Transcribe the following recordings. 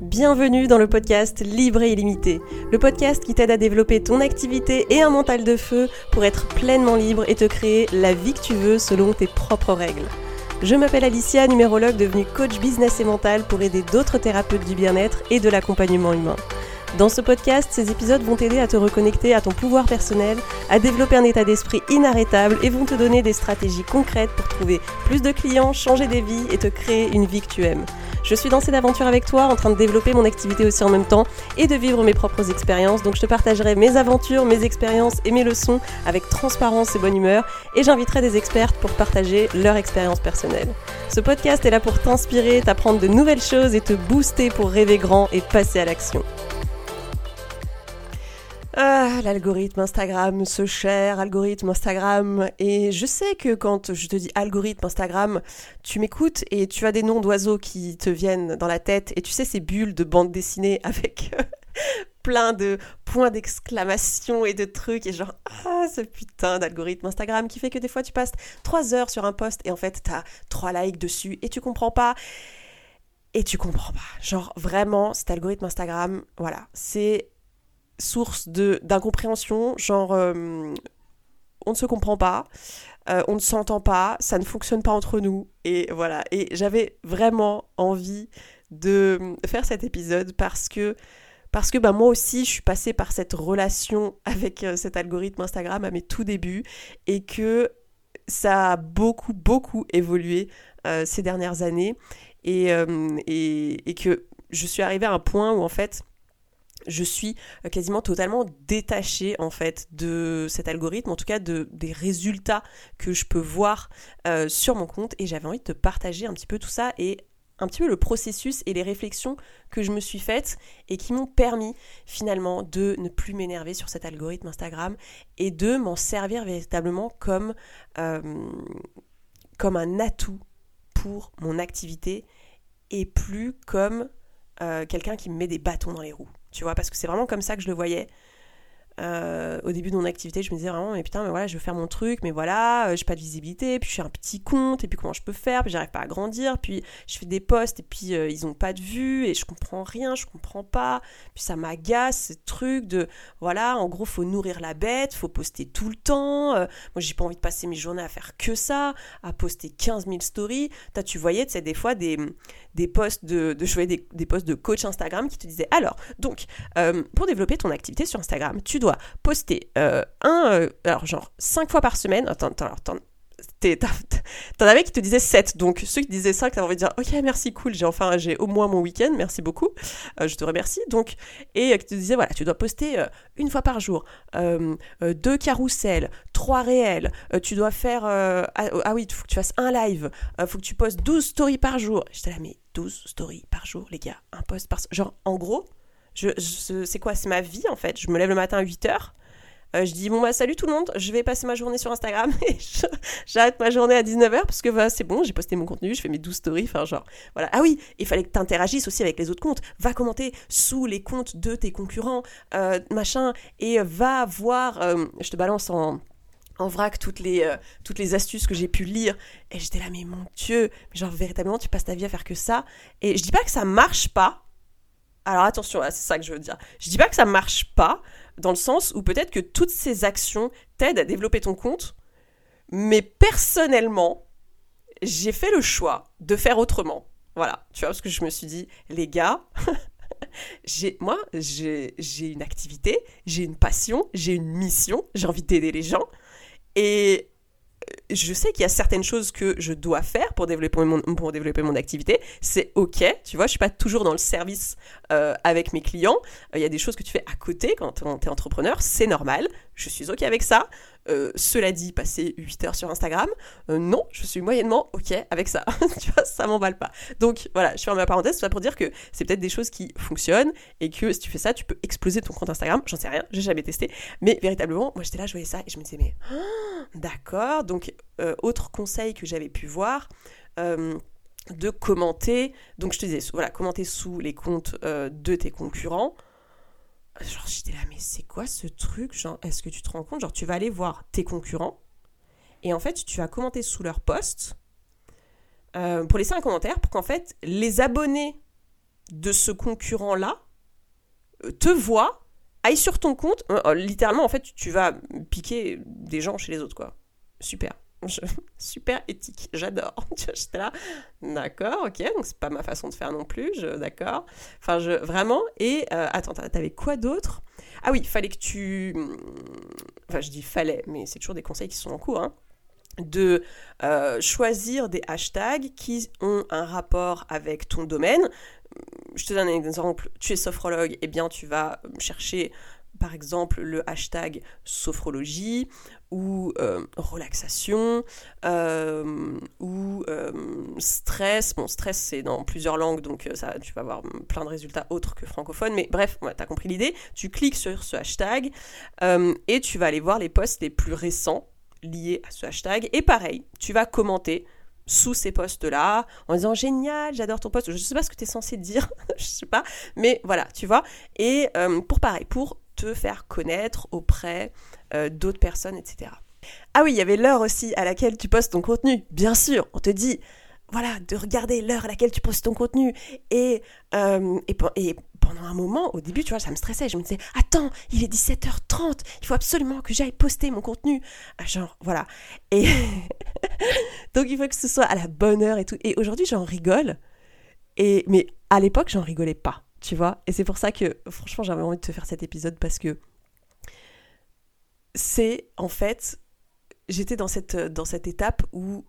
Bienvenue dans le podcast Libre et illimité, le podcast qui t'aide à développer ton activité et un mental de feu pour être pleinement libre et te créer la vie que tu veux selon tes propres règles. Je m'appelle Alicia, numérologue devenue coach business et mental pour aider d'autres thérapeutes du bien-être et de l'accompagnement humain. Dans ce podcast, ces épisodes vont t'aider à te reconnecter à ton pouvoir personnel, à développer un état d'esprit inarrêtable et vont te donner des stratégies concrètes pour trouver plus de clients, changer des vies et te créer une vie que tu aimes. Je suis dans cette aventure avec toi, en train de développer mon activité aussi en même temps et de vivre mes propres expériences. Donc je te partagerai mes aventures, mes expériences et mes leçons avec transparence et bonne humeur. Et j'inviterai des expertes pour partager leur expérience personnelle. Ce podcast est là pour t'inspirer, t'apprendre de nouvelles choses et te booster pour rêver grand et passer à l'action. L'algorithme Instagram, ce cher algorithme Instagram. Et je sais que quand je te dis algorithme Instagram, tu m'écoutes et tu as des noms d'oiseaux qui te viennent dans la tête. Et tu sais, ces bulles de bande dessinée avec plein de points d'exclamation et de trucs. Et genre, ah, ce putain d'algorithme Instagram qui fait que des fois tu passes trois heures sur un post et en fait t'as trois likes dessus et tu comprends pas. Et tu comprends pas. Genre, vraiment, cet algorithme Instagram, voilà, c'est source d'incompréhension, genre euh, on ne se comprend pas, euh, on ne s'entend pas, ça ne fonctionne pas entre nous, et voilà. Et j'avais vraiment envie de faire cet épisode parce que parce que bah, moi aussi je suis passée par cette relation avec euh, cet algorithme Instagram à mes tout débuts et que ça a beaucoup beaucoup évolué ces dernières années et, et, et que je suis arrivée à un point où en fait je suis euh, quasiment totalement détachée en fait de cet algorithme, en tout cas de, des résultats que je peux voir euh, sur mon compte. Et j'avais envie de te partager un petit peu tout ça et un petit peu le processus et les réflexions que je me suis faites et qui m'ont permis finalement de ne plus m'énerver sur cet algorithme Instagram et de m'en servir véritablement comme, euh, comme un atout pour mon activité et plus comme quelqu'un qui me met des bâtons dans les roues tu vois, parce que c'est vraiment comme ça que je le voyais. Euh, au début de mon activité, je me disais vraiment, mais putain, mais voilà, je veux faire mon truc, mais voilà, euh, j'ai pas de visibilité, puis je suis un petit compte, et puis comment je peux faire, puis j'arrive pas à grandir, puis je fais des posts, et puis euh, ils ont pas de vue, et je comprends rien, je comprends pas, puis ça m'agace, ce truc de, voilà, en gros, faut nourrir la bête, faut poster tout le temps, moi j'ai pas envie de passer mes journées à faire que ça, à poster 15 000 stories, T'as, tu voyais, tu sais, des fois, des, des posts de je voyais des, des posts de coach Instagram qui te disaient, alors, donc, pour développer ton activité sur Instagram, tu dois poster euh, un, euh, alors genre 5 fois par semaine. Attends, attends, attends. T'en avais qui te disaient 7, donc ceux qui disaient 5, t'avais envie de dire ok merci cool, j'ai enfin j'ai au moins mon week-end, merci beaucoup, euh, je te remercie. Donc et qui te disaient voilà tu dois poster une fois par jour, deux carousels, trois réels, tu dois faire ah, ah, oui il faut que tu fasses un live, il faut que tu postes 12 stories par jour. J'étais là mais 12 stories par jour les gars, un post par genre en gros c'est quoi C'est ma vie en fait. Je me lève le matin à 8h. Euh, je dis bon bah salut tout le monde, je vais passer ma journée sur Instagram et j'arrête ma journée à 19h parce que bah, c'est bon, j'ai posté mon contenu, je fais mes 12 stories, enfin genre voilà. Ah oui, il fallait que tu interagisses aussi avec les autres comptes. Va commenter sous les comptes de tes concurrents, euh, machin, et va voir, euh, je te balance en, en vrac toutes les, toutes les astuces que j'ai pu lire. Et j'étais là, mais mon Dieu, genre véritablement, tu passes ta vie à faire que ça. Et je dis pas que ça marche pas, alors attention, c'est ça que je veux dire. Je dis pas que ça marche pas, dans le sens où peut-être que toutes ces actions t'aident à développer ton compte, mais personnellement, j'ai fait le choix de faire autrement. Voilà, tu vois, parce que je me suis dit, les gars, j'ai, moi, j'ai, j'ai une activité, j'ai une passion, j'ai une mission, j'ai envie d'aider les gens. Et je sais qu'il y a certaines choses que je dois faire pour développer mon, pour développer mon activité. C'est ok, tu vois, je suis pas toujours dans le service euh, avec mes clients. Euh, il y a des choses que tu fais à côté quand tu es entrepreneur, c'est normal. Je suis ok avec ça. Euh, cela dit, passer 8 heures sur Instagram, non, je suis moyennement ok avec ça. tu vois, ça m'emballe pas. Donc voilà, je ferme ma parenthèse, ça pour dire que c'est peut-être des choses qui fonctionnent et que si tu fais ça, tu peux exploser ton compte Instagram. J'en sais rien, j'ai jamais testé. Mais véritablement, moi j'étais là, je voyais ça et je me disais, mais d'accord. Donc, euh, autre conseil que j'avais pu voir de commenter. Donc je te disais, voilà, commenter sous les comptes de tes concurrents. Genre, j'étais là, mais c'est quoi ce truc? Genre, est-ce que tu te rends compte? Genre, tu vas aller voir tes concurrents et en fait, tu vas commenter sous leur post euh, pour laisser un commentaire pour qu'en fait, les abonnés de ce concurrent-là euh, te voit, aille sur ton compte, euh, euh, littéralement, en fait, tu vas piquer des gens chez les autres, quoi. Super. super éthique, j'adore. J'étais là, d'accord, ok, donc c'est pas ma façon de faire non plus, d'accord. Enfin, je, vraiment, et attends, t'avais quoi d'autre? Ah oui, fallait que tu. Enfin, je dis fallait, mais c'est toujours des conseils qui sont en cours, hein de choisir des hashtags qui ont un rapport avec ton domaine je te donne un exemple, tu es sophrologue, et eh bien tu vas chercher par exemple le hashtag sophrologie ou euh, relaxation euh, ou euh, stress. Bon, stress c'est dans plusieurs langues donc ça, tu vas avoir plein de résultats autres que francophones, mais bref, tu as compris l'idée. Tu cliques sur ce hashtag et tu vas aller voir les posts les plus récents liés à ce hashtag. Et pareil, tu vas commenter sous ces postes-là, en disant génial, j'adore ton poste. Je ne sais pas ce que tu es censé dire, je sais pas, mais voilà, tu vois. Et pour pareil, pour faire connaître auprès euh, d'autres personnes, etc. Ah oui, il y avait l'heure aussi à laquelle tu postes ton contenu. Bien sûr, on te dit, voilà, de regarder l'heure à laquelle tu postes ton contenu. Et, euh, et, et, pendant un moment, au début, tu vois, ça me stressait. Je me disais, attends, il est 17h30, il faut absolument que j'aille poster mon contenu. Ah, genre, voilà. Et donc, il faut que ce soit à la bonne heure et tout. Et aujourd'hui, j'en rigole. Et, mais à l'époque, j'en rigolais pas, tu vois. Et c'est pour ça que, franchement, j'avais envie de te faire cet épisode parce que c'est, en fait, j'étais dans cette, dans cette étape où,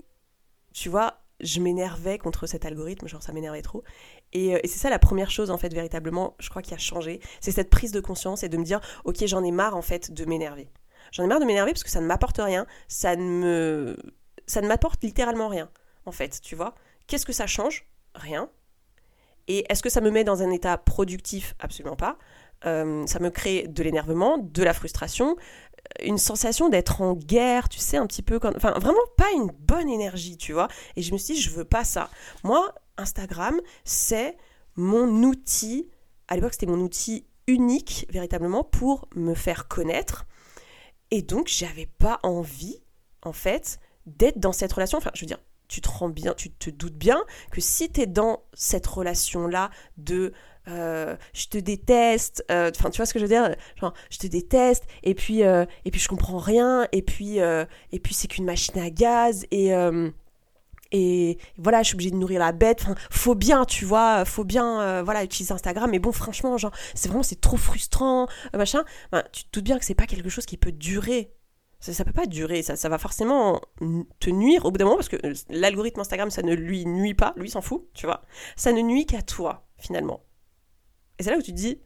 tu vois, je m'énervais contre cet algorithme, genre ça m'énervait trop. Euh, et, c'est ça la première chose, en fait, véritablement, je crois, qui a changé. C'est cette prise de conscience et de me dire, ok, j'en ai marre, en fait, de m'énerver. J'en ai marre de m'énerver parce que ça ne m'apporte rien, ça ne me... Ça ne m'apporte littéralement rien, en fait, tu vois. Qu'est-ce que ça change? Rien. Et est-ce que ça me met dans un état productif? Absolument pas. Euh, ça me crée de l'énervement, de la frustration, une sensation d'être en guerre, tu sais, un petit peu comme... Enfin, vraiment pas une bonne énergie, tu vois. Et je me suis dit, je veux pas ça. Moi, Instagram, c'est mon outil, à l'époque c'était mon outil unique, véritablement, pour me faire connaître. Et donc, j'avais pas envie, en fait, d'être dans cette relation. Enfin, je veux dire, tu te rends bien, tu te doutes bien que si tu es dans cette relation-là de euh, je te déteste, euh, enfin tu vois ce que je veux dire, je te déteste et puis euh, et puis je comprends rien et puis et puis c'est qu'une machine à gaz et voilà, je suis obligée de nourrir la bête. Faut bien, tu vois, faut bien, voilà, utiliser Instagram. Mais bon, franchement, genre, c'est vraiment, c'est trop frustrant, machin. tu te doutes bien que c'est pas quelque chose qui peut durer. Ça, ça peut pas durer. Ça, va forcément te nuire au bout d'un moment parce que l'algorithme Instagram, ça ne lui nuit pas. Lui, s'en fout, tu vois. Ça ne nuit qu'à toi, finalement. Et c'est là où tu te dis,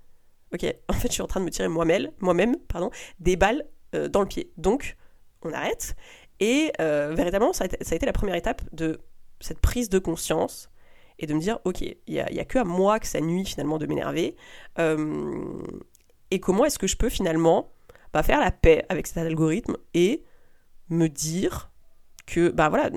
ok, en fait, je suis en train de me tirer moi-même, moi-même, pardon, des balles euh, dans le pied. Donc, on arrête. Et euh, véritablement, ça a, été, la première étape de cette prise de conscience et de me dire, ok, il n'y a, a, que à moi que ça nuit finalement de m'énerver. Euh, et comment est-ce que je peux finalement faire la paix avec cet algorithme et me dire que, bah voilà,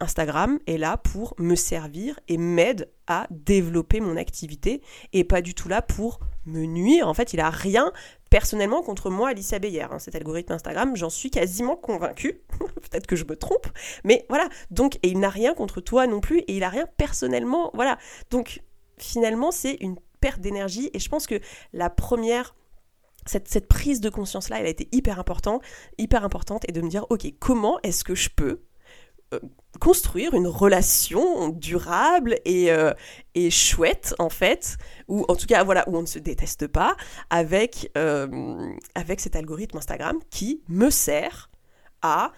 Instagram est là pour me servir et m'aide à développer mon activité et pas du tout là pour me nuire. En fait, il a rien personnellement contre moi, Alicia Beyer. Hein, cet algorithme Instagram, j'en suis quasiment convaincue. Peut-être que je me trompe, mais voilà. Donc, et il n'a rien contre toi non plus et il a rien personnellement. Voilà. Donc, finalement, c'est une perte d'énergie et je pense que la première cette, prise de conscience là, elle a été hyper importante, hyper importante, et de me dire, ok, comment est-ce que je peux euh, construire une relation durable et, euh, et, chouette en fait, ou en tout cas voilà où on ne se déteste pas avec euh, avec cet algorithme Instagram qui me sert à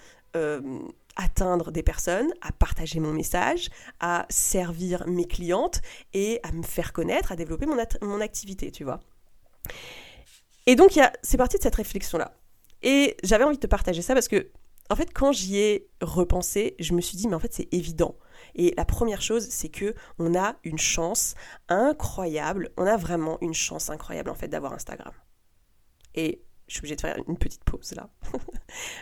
atteindre des personnes, à partager mon message, à servir mes clientes et à me faire connaître, à développer mon activité, tu vois. Et donc c'est parti de cette réflexion là. Et j'avais envie de te partager ça parce que en fait, quand j'y ai repensé, je me suis dit, mais en fait, c'est évident. Et la première chose, c'est que on a une chance incroyable. On a vraiment une chance incroyable, en fait, d'avoir Instagram. Et je suis obligée de faire une petite pause là.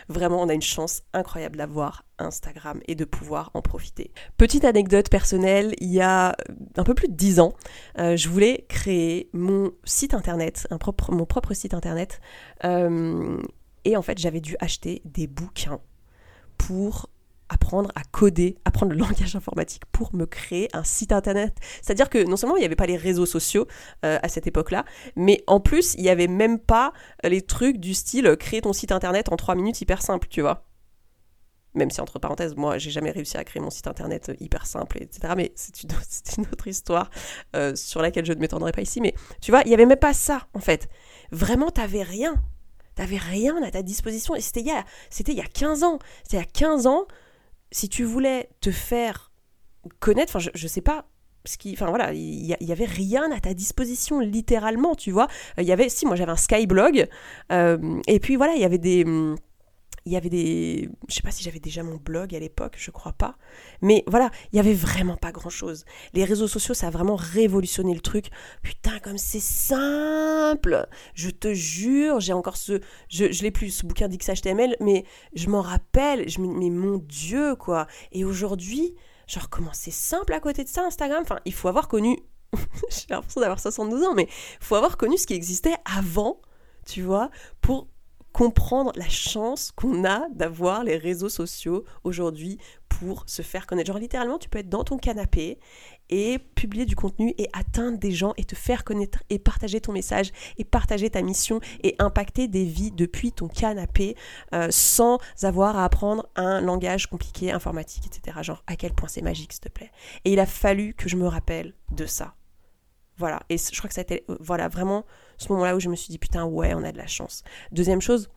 Vraiment, on a une chance incroyable d'avoir Instagram et de pouvoir en profiter. Petite anecdote personnelle, il y a un peu plus de dix ans, euh, je voulais créer mon site internet, un propre, mon propre site internet. Euh, et en fait, j'avais dû acheter des bouquins pour apprendre à coder, apprendre le langage informatique pour me créer un site internet. C'est-à-dire que non seulement il n'y avait pas les réseaux sociaux euh, à cette époque-là, mais en plus il n'y avait même pas les trucs du style euh, créer ton site internet en trois minutes hyper simple, tu vois. Même si entre parenthèses, moi j'ai jamais réussi à créer mon site internet euh, hyper simple, etc. Mais c'est une, autre histoire sur laquelle je ne m'étendrai pas ici. Mais tu vois, il n'y avait même pas ça en fait. Vraiment, t'avais rien. T'avais rien à ta disposition. Et c'était il, il y a 15 ans. C'était il y a 15 ans, si tu voulais te faire connaître, enfin, je, ne sais pas, ce qui, enfin voilà, il y, avait rien à ta disposition littéralement, tu vois. Il y avait, si moi j'avais un Skyblog, euh, et puis voilà, il y avait des, hum, il y avait des. Je sais pas si j'avais déjà mon blog à l'époque, je crois pas. Mais voilà, il y avait vraiment pas grand chose. Les réseaux sociaux, ça a vraiment révolutionné le truc. Putain, comme c'est simple Je te jure, j'ai encore ce. Je, je l'ai plus, ce bouquin d'XHTML, mais je m'en rappelle. Je mais mon Dieu, quoi. Et aujourd'hui, genre, comment c'est simple à côté de ça, Instagram? Enfin, il faut avoir connu. j'ai l'impression d'avoir 72 ans, mais il faut avoir connu ce qui existait avant, tu vois, pour comprendre la chance qu'on a d'avoir les réseaux sociaux aujourd'hui pour se faire connaître. Genre littéralement, tu peux être dans ton canapé et publier du contenu et atteindre des gens et te faire connaître et partager ton message et partager ta mission et impacter des vies depuis ton canapé euh, sans avoir à apprendre un langage compliqué, informatique, etc. Genre à quel point c'est magique, s'il te plaît. Et il a fallu que je me rappelle de ça. Voilà, et je crois que ça a été euh, voilà, vraiment ce moment-là où je me suis dit putain ouais, on a de la chance. Deuxième chose,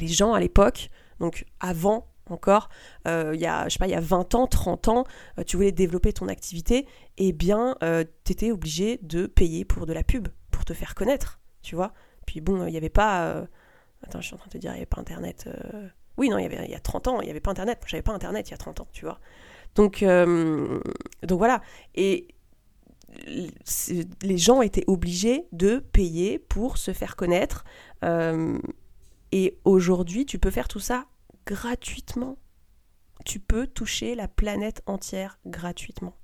les gens à l'époque, donc avant encore, euh, il y a, je sais pas, il y a 20 ans, 30 ans, euh, tu voulais développer ton activité, eh bien, tu étais obligé de payer pour de la pub, pour te faire connaître, tu vois. Puis bon, il n'y avait pas... Attends, je suis en train de te dire, il n'y avait pas Internet... Oui, non, il y, avait, il y a 30 ans, il n'y avait pas Internet. Moi, j'avais pas Internet il y a 30 ans, tu vois. Donc, donc voilà. Et les gens étaient obligés de payer pour se faire connaître. Euh, et aujourd'hui, tu peux faire tout ça gratuitement. Tu peux toucher la planète entière gratuitement.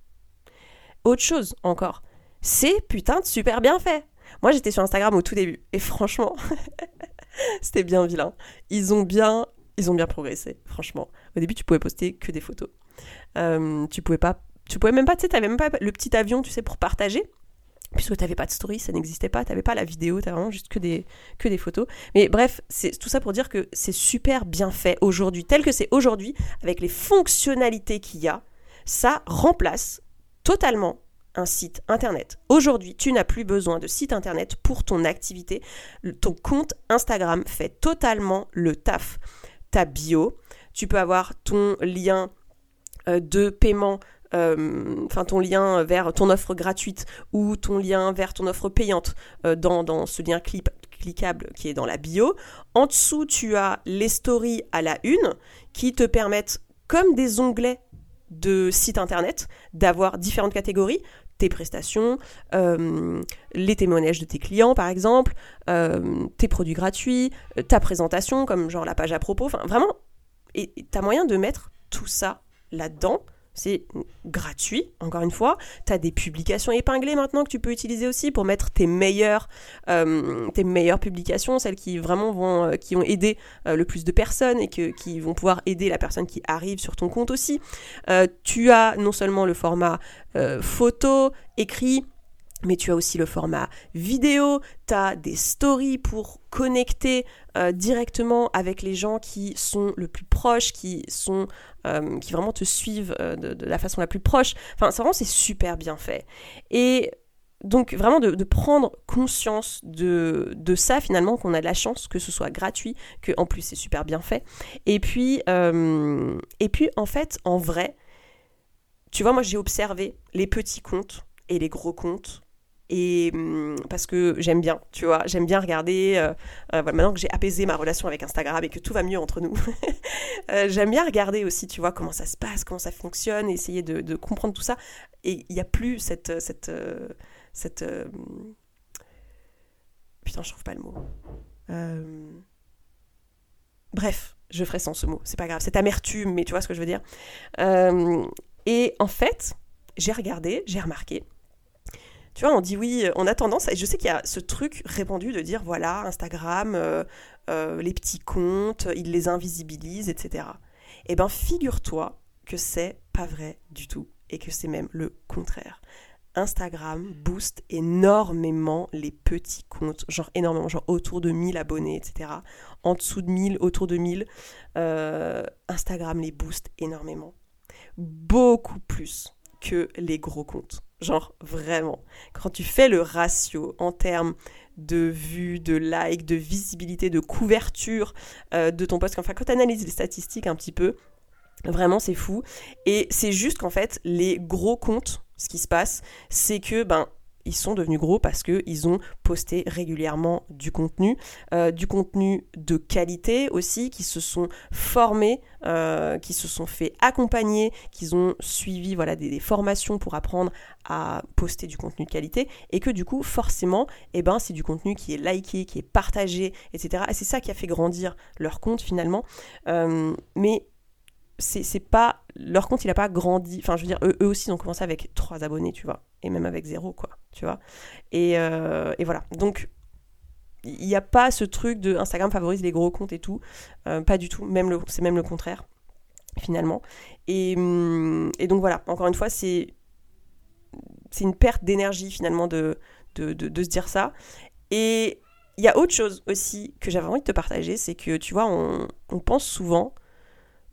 Autre chose encore, c'est putain de super bien fait. Moi j'étais sur Instagram au tout début et franchement, c'était bien vilain. Ils ont bien, ils ont bien progressé, franchement. Au début, tu pouvais poster que des photos. Euh, tu pouvais pas tu pouvais même pas, tu sais, t'avais même pas le petit avion, tu sais, pour partager. Puisque t'avais pas de story, ça n'existait pas, t'avais pas la vidéo, t'avais vraiment juste que des, que des photos. Mais bref, c'est tout ça pour dire que c'est super bien fait aujourd'hui, tel que c'est aujourd'hui, avec les fonctionnalités qu'il y a, ça remplace totalement un site internet. Aujourd'hui, tu n'as plus besoin de site internet pour ton activité. Ton compte Instagram fait totalement le taf. Ta bio, tu peux avoir ton lien euh, de paiement euh, enfin ton lien vers ton offre gratuite ou ton lien vers ton offre payante euh, dans, ce lien cliquable qui est dans la bio. En dessous, tu as les stories à la une qui te permettent, comme des onglets de site internet, d'avoir différentes catégories. Tes prestations, euh, les témoignages de tes clients par exemple, tes produits gratuits, ta présentation comme genre la page à propos, enfin vraiment, et as moyen de mettre tout ça là-dedans c'est gratuit, encore une fois. Tu as des publications épinglées maintenant que tu peux utiliser aussi pour mettre tes meilleures, euh, meilleures publications, celles qui vraiment vont, euh, qui ont aidé euh, le plus de personnes et qui vont pouvoir aider la personne qui arrive sur ton compte aussi. tu as non seulement le format photo, écrit, mais tu as aussi le format vidéo, tu as des stories pour connecter euh, directement avec les gens qui sont le plus proches, qui sont euh, qui vraiment te suivent euh, de, la façon la plus proche. Enfin, vraiment c'est super bien fait. Et donc vraiment de, prendre conscience de, ça finalement, qu'on a de la chance que ce soit gratuit, que en plus c'est super bien fait. Et puis, et puis en fait, en vrai, tu vois, moi j'ai observé les petits comptes et les gros comptes et hum, parce que j'aime bien, tu vois, j'aime bien regarder. Euh, euh, maintenant que j'ai apaisé ma relation avec Instagram et que tout va mieux entre nous, euh, j'aime bien regarder aussi, tu vois, comment ça se passe, comment ça fonctionne, essayer de, comprendre tout ça. Et il n'y a plus cette cette cette putain, je trouve pas le mot. Bref, je ferai sans ce mot, c'est pas grave, cette amertume, mais tu vois ce que je veux dire. et en fait, j'ai regardé, j'ai remarqué tu vois, on dit oui, on a tendance, et je sais qu'il y a ce truc répandu de dire voilà, Instagram, euh, euh, les petits comptes, ils les invisibilisent, etc. Eh ben, figure-toi que c'est pas vrai du tout et que c'est même le contraire. Instagram booste énormément les petits comptes, genre énormément, genre autour de 1000 abonnés, etc. En dessous de 1000, autour de 1000, euh, Instagram les booste énormément. Beaucoup plus que les gros comptes. Genre vraiment. Quand tu fais le ratio en termes de vues, de likes, de visibilité, de couverture euh, de ton post, enfin quand tu analyses les statistiques un petit peu, vraiment c'est fou. Et c'est juste qu'en fait, les gros comptes ce qui se passe, c'est que ben ils sont devenus gros parce qu'ils ont posté régulièrement du contenu, euh, du contenu de qualité aussi, qui se sont formés, euh, qui se sont fait accompagner, qui ont suivi voilà, des, formations pour apprendre à poster du contenu de qualité, et que du coup, forcément, eh ben, c'est du contenu qui est liké, qui est partagé, etc. Et c'est ça qui a fait grandir leur compte finalement. Euh, mais c'est pas leur compte il a pas grandi enfin je veux dire eux, aussi ils ont commencé avec trois abonnés tu vois et même avec zéro quoi tu vois. Et, euh, et voilà. Donc il n'y a pas ce truc de Instagram favorise les gros comptes et tout. Euh, pas du tout. Même le c'est même le contraire finalement. Et, hum, et donc voilà. Encore une fois c'est c'est une perte d'énergie finalement de de, de, se dire ça. Et il y a autre chose aussi que j'avais envie de te partager c'est que tu vois on, on pense souvent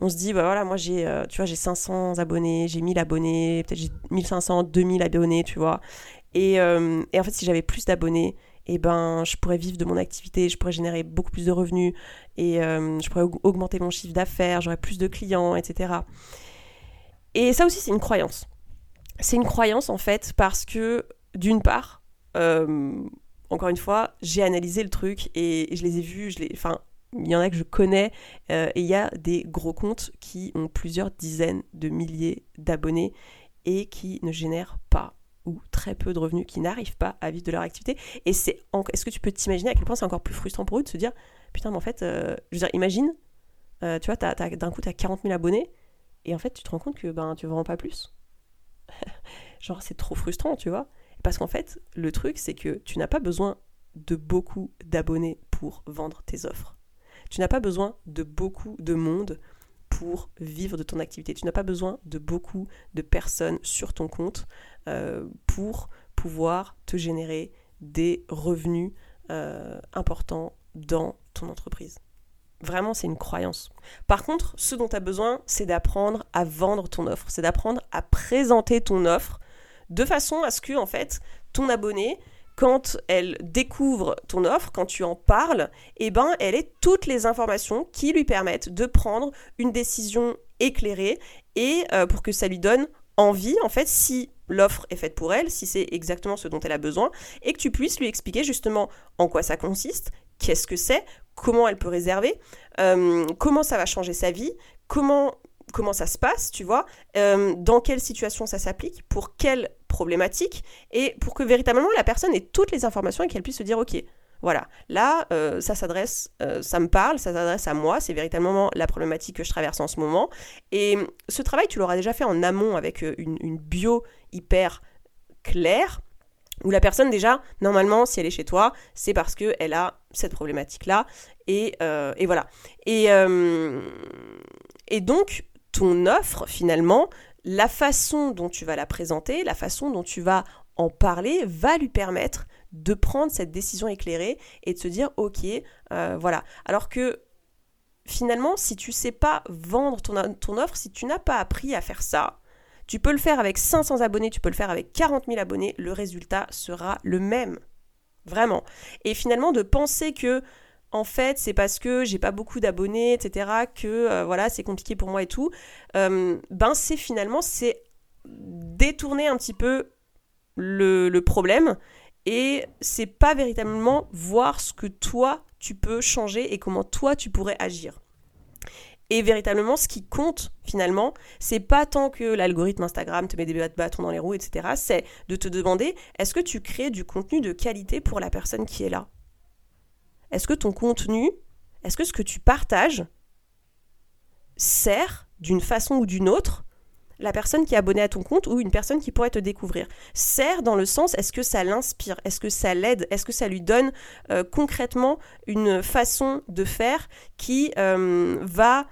on se dit, bah voilà, moi j'ai, euh, tu vois, j'ai 500 abonnés, j'ai 1000 abonnés, peut-être j'ai 1500, 2000 abonnés, tu vois. Et, euh, et en fait, si j'avais plus d'abonnés, eh ben, je pourrais vivre de mon activité, je pourrais générer beaucoup plus de revenus, et euh, je pourrais augmenter mon chiffre d'affaires, j'aurais plus de clients, etc. Et ça aussi, c'est une croyance. C'est une croyance, en fait, parce que, d'une part, encore une fois, j'ai analysé le truc et je les ai vus, je les, enfin, il y en a que je connais, euh, et il y a des gros comptes qui ont plusieurs dizaines de milliers d'abonnés et qui ne génèrent pas ou très peu de revenus, qui n'arrivent pas à vivre de leur activité. Et c'est est-ce que tu peux t'imaginer à quel point c'est encore plus frustrant pour eux de se dire, putain, mais en fait, euh, je veux dire, imagine, euh, tu vois, d'un coup, tu as 40 000 abonnés, et en fait, tu te rends compte que ben, tu vends pas plus. Genre, c'est trop frustrant, tu vois. Parce qu'en fait, le truc, c'est que tu n'as pas besoin de beaucoup d'abonnés pour vendre tes offres. Tu n'as pas besoin de beaucoup de monde pour vivre de ton activité. Tu n'as pas besoin de beaucoup de personnes sur ton compte euh, pour pouvoir te générer des revenus euh, importants dans ton entreprise. Vraiment, c'est une croyance. Par contre, ce dont tu as besoin, c'est d'apprendre à vendre ton offre, c'est d'apprendre à présenter ton offre de façon à ce que, en fait, ton abonné, quand elle découvre ton offre, quand tu en parles, eh ben, elle ait toutes les informations qui lui permettent de prendre une décision éclairée et euh, pour que ça lui donne envie, en fait, si l'offre est faite pour elle, si c'est exactement ce dont elle a besoin, et que tu puisses lui expliquer justement en quoi ça consiste, qu'est-ce que c'est, comment elle peut réserver, euh, comment ça va changer sa vie, comment comment ça se passe, tu vois, euh, dans quelle situation ça s'applique, pour quelle et pour que véritablement la personne ait toutes les informations et qu'elle puisse se dire, ok, voilà, là, euh, ça s'adresse, euh, ça me parle, ça s'adresse à moi, c'est véritablement la problématique que je traverse en ce moment. Et ce travail, tu l'auras déjà fait en amont avec une, une bio hyper claire, où la personne déjà, normalement, si elle est chez toi, c'est parce qu'elle a cette problématique-là. Et, et, voilà. Et, et donc, ton offre, finalement, la façon dont tu vas la présenter, la façon dont tu vas en parler, va lui permettre de prendre cette décision éclairée et de se dire, ok, euh, voilà. Alors que finalement, si tu sais pas vendre ton, ton offre, si tu n'as pas appris à faire ça, tu peux le faire avec 500 abonnés, tu peux le faire avec 40 000 abonnés, le résultat sera le même. Vraiment. Et finalement, de penser que en fait, c'est parce que j'ai pas beaucoup d'abonnés, etc., que euh, voilà, c'est compliqué pour moi et tout. Euh, ben, c'est finalement, c'est détourner un petit peu le, le problème et c'est pas véritablement voir ce que toi tu peux changer et comment toi tu pourrais agir. Et véritablement, ce qui compte finalement, c'est pas tant que l'algorithme Instagram te met des bâtons dans les roues, etc. C'est de te demander est-ce que tu crées du contenu de qualité pour la personne qui est là? Est-ce que ton contenu, est-ce que ce que tu partages sert d'une façon ou d'une autre la personne qui est abonnée à ton compte ou une personne qui pourrait te découvrir? Sert dans le sens, est-ce que ça l'inspire? Est-ce que ça l'aide? Est-ce que ça lui donne euh, concrètement une façon de faire qui euh, va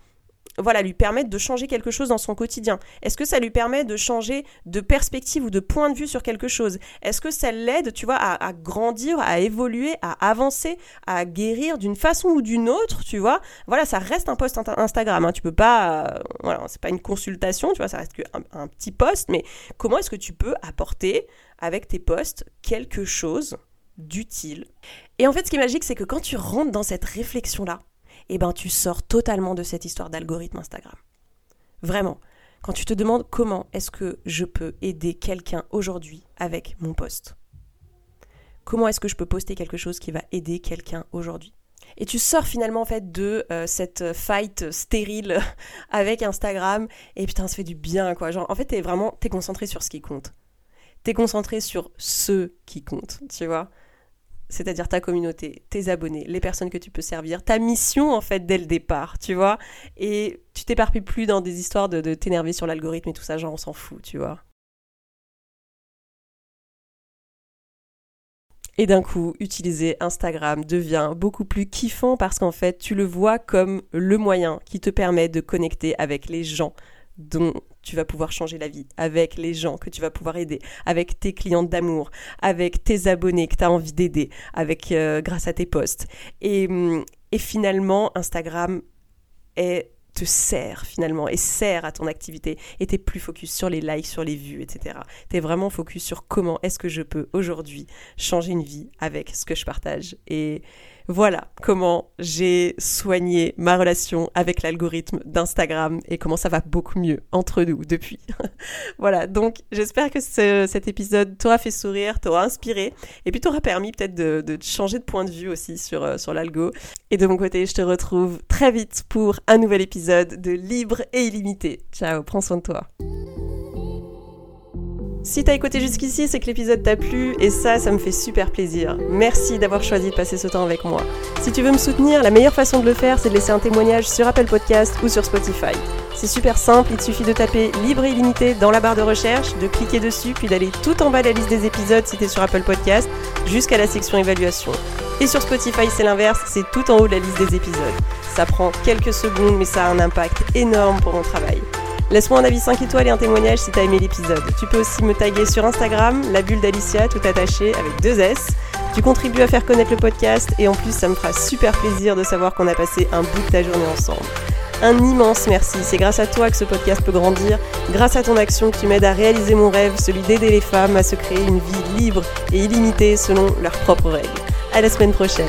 voilà, lui permettre de changer quelque chose dans son quotidien Est-ce que ça lui permet de changer de perspective ou de point de vue sur quelque chose? Est-ce que ça l'aide, tu vois, à, grandir, à évoluer, à avancer, à guérir d'une façon ou d'une autre, tu vois? Voilà, ça reste un post Instagram. Hein. Tu peux pas, euh, voilà, c'est pas une consultation, tu vois, ça reste qu'un un petit post. Mais comment est-ce que tu peux apporter avec tes posts quelque chose d'utile? Et en fait, ce qui est magique, c'est que quand tu rentres dans cette réflexion-là, eh ben tu sors totalement de cette histoire d'algorithme Instagram. Vraiment. Quand tu te demandes comment est-ce que je peux aider quelqu'un aujourd'hui avec mon post. Comment est-ce que je peux poster quelque chose qui va aider quelqu'un aujourd'hui? Et tu sors finalement en fait de euh, cette fight stérile avec Instagram et putain ça fait du bien quoi genre en fait t'es vraiment t'es concentré sur ce qui compte t'es concentré sur ce qui compte tu vois? C'est-à-dire ta communauté, tes abonnés, les personnes que tu peux servir, ta mission en fait dès le départ, tu vois. Et tu t'éparpilles plus dans des histoires de, de t'énerver sur l'algorithme et tout ça, genre on s'en fout, tu vois. Et d'un coup, utiliser Instagram devient beaucoup plus kiffant parce qu'en fait, tu le vois comme le moyen qui te permet de connecter avec les gens dont tu vas pouvoir changer la vie, avec les gens que tu vas pouvoir aider, avec tes clientes d'amour, avec tes abonnés que tu as envie d'aider, avec euh, grâce à tes posts. Et, et finalement, Instagram te sert finalement et sert à ton activité et t'es plus focus sur les likes, sur les vues, etc. T'es vraiment focus sur comment est-ce que je peux aujourd'hui changer une vie avec ce que je partage et voilà comment j'ai soigné ma relation avec l'algorithme d'Instagram et comment ça va beaucoup mieux entre nous depuis. voilà, donc j'espère que cet épisode t'aura fait sourire, t'aura inspiré et puis t'aura permis peut-être de, changer de point de vue aussi sur, euh, sur l'algo. Et de mon côté, je te retrouve très vite pour un nouvel épisode de Libre et illimité. Ciao, prends soin de toi. Si t'as écouté jusqu'ici, c'est que l'épisode t'a plu et ça, ça me fait super plaisir. Merci d'avoir choisi de passer ce temps avec moi. Si tu veux me soutenir, la meilleure façon de le faire, c'est de laisser un témoignage sur Apple Podcast ou sur Spotify. C'est super simple, il te suffit de taper libre et illimité dans la barre de recherche, de cliquer dessus, puis d'aller tout en bas de la liste des épisodes si t'es sur Apple Podcast, jusqu'à la section évaluation. Et sur Spotify, c'est l'inverse, c'est tout en haut de la liste des épisodes. Ça prend quelques secondes, mais ça a un impact énorme pour mon travail. Laisse-moi un avis 5 étoiles et un témoignage si t'as aimé l'épisode. Tu peux aussi me taguer sur Instagram, la bulle d'Alicia, tout attaché avec deux S. Tu contribues à faire connaître le podcast et en plus ça me fera super plaisir de savoir qu'on a passé un bout de ta journée ensemble. Un immense merci, c'est grâce à toi que ce podcast peut grandir, grâce à ton action que tu m'aides à réaliser mon rêve, celui d'aider les femmes à se créer une vie libre et illimitée selon leurs propres règles. À la semaine prochaine.